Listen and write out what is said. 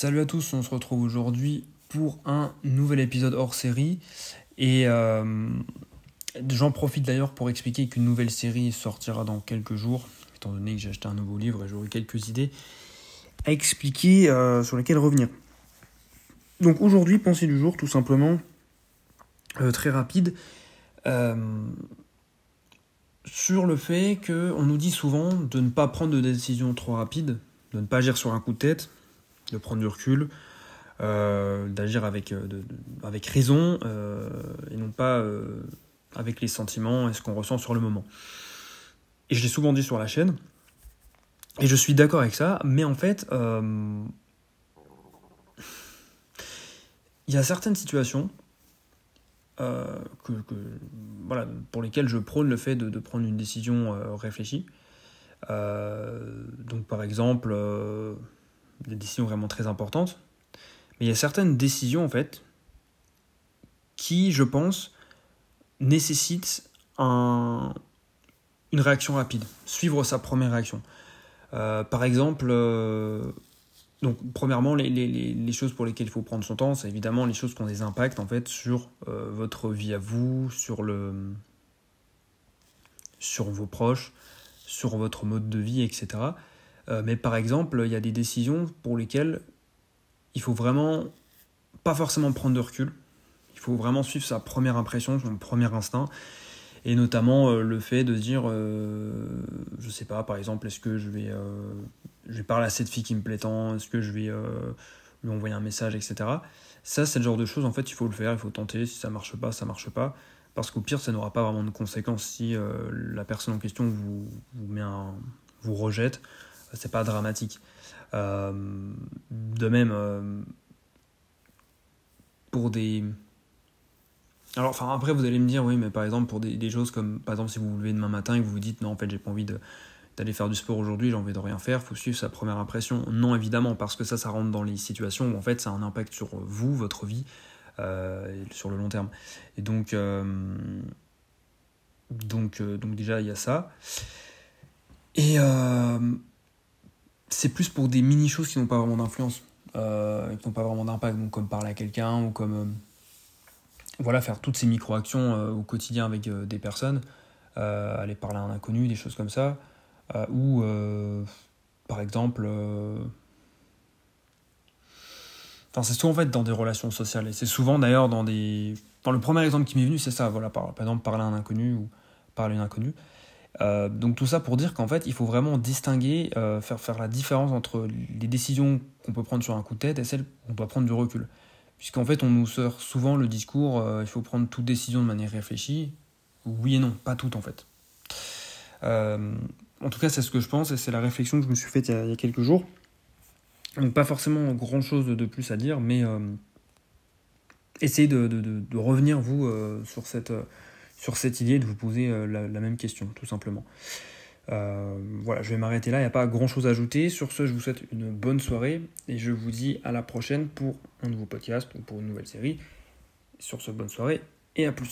Salut à tous, on se retrouve aujourd'hui pour un nouvel épisode hors série. Et euh, j'en profite d'ailleurs pour expliquer qu'une nouvelle série sortira dans quelques jours, étant donné que j'ai acheté un nouveau livre et j'aurai quelques idées à expliquer euh, sur lesquelles revenir. Donc aujourd'hui, pensée du jour, tout simplement, euh, très rapide, sur le fait qu'on nous dit souvent de ne pas prendre de décisions trop rapides, de ne pas agir sur un coup de tête, de prendre du recul, euh, d'agir avec, euh, raison euh, et non pas avec les sentiments et ce qu'on ressent sur le moment. Et je l'ai souvent dit sur la chaîne, et je suis d'accord avec ça, mais en fait, il y a certaines situations pour lesquelles je prône le fait de prendre une décision réfléchie. donc par exemple, des décisions vraiment très importantes. Mais il y a certaines décisions, en fait, qui, je pense, nécessitent un, une réaction rapide, suivre sa première réaction. Euh, par exemple, euh, donc premièrement, les, choses pour lesquelles il faut prendre son temps, c'est évidemment les choses qui ont des impacts en fait sur euh, votre vie à vous, sur vos proches, sur votre mode de vie, etc. Euh, mais par exemple, il y a des décisions pour lesquelles il faut vraiment pas forcément prendre de recul. Il faut vraiment suivre sa première impression, son premier instinct. Et notamment euh, le fait de dire, euh, je sais pas, par exemple, est-ce que je vais, je vais parler à cette fille qui me plaît tant, est-ce que je vais lui envoyer un message, etc. Ça, c'est le genre de choses, en fait, il faut le faire, il faut tenter. Si ça marche pas, ça marche pas. Parce qu'au pire, ça n'aura pas vraiment de conséquences si la personne en question vous, vous rejette c'est pas dramatique. Euh, de même, euh, pour des. Alors, enfin, après, vous allez me dire, oui, mais par exemple, pour des, choses comme, par exemple, si vous vous levez demain matin et que vous vous dites, non, en fait, j'ai pas envie d'aller faire du sport aujourd'hui, j'ai envie de rien faire, faut suivre sa première impression. Non, évidemment, parce que ça, ça rentre dans les situations où, en fait, ça a un impact sur vous, votre vie, euh, sur le long terme. Et donc, donc, donc déjà, il y a ça. Et c'est plus pour des mini-choses qui n'ont pas vraiment d'influence, euh, qui n'ont pas vraiment d'impact, donc comme parler à quelqu'un ou comme euh, voilà, faire toutes ces micro-actions euh, au quotidien avec des personnes, aller parler à un inconnu, des choses comme ça, ou par exemple. Enfin, c'est souvent en fait dans des relations sociales, et c'est souvent d'ailleurs dans des. Dans le premier exemple qui m'est venu, c'est ça, voilà, par, par exemple parler à un inconnu ou parler à un inconnu. Euh, donc tout ça pour dire qu'en fait, il faut vraiment distinguer, euh, faire, faire la différence entre les décisions qu'on peut prendre sur un coup de tête et celles qu'on doit prendre du recul. Puisqu'en fait, on nous sort souvent le discours, euh, il faut prendre toute décision de manière réfléchie. Oui et non, pas toute en fait. en tout cas, c'est ce que je pense et c'est la réflexion que je me suis faite il y a, quelques jours. Donc pas forcément grand chose de plus à dire, mais essayez de, revenir vous sur cette sur cette idée de vous poser euh, la, même question, tout simplement. Euh, voilà, je vais m'arrêter là, il n'y a pas grand chose à ajouter. Sur ce, je vous souhaite une bonne soirée et je vous dis à la prochaine pour un nouveau podcast ou pour une nouvelle série. Sur ce, bonne soirée et à plus.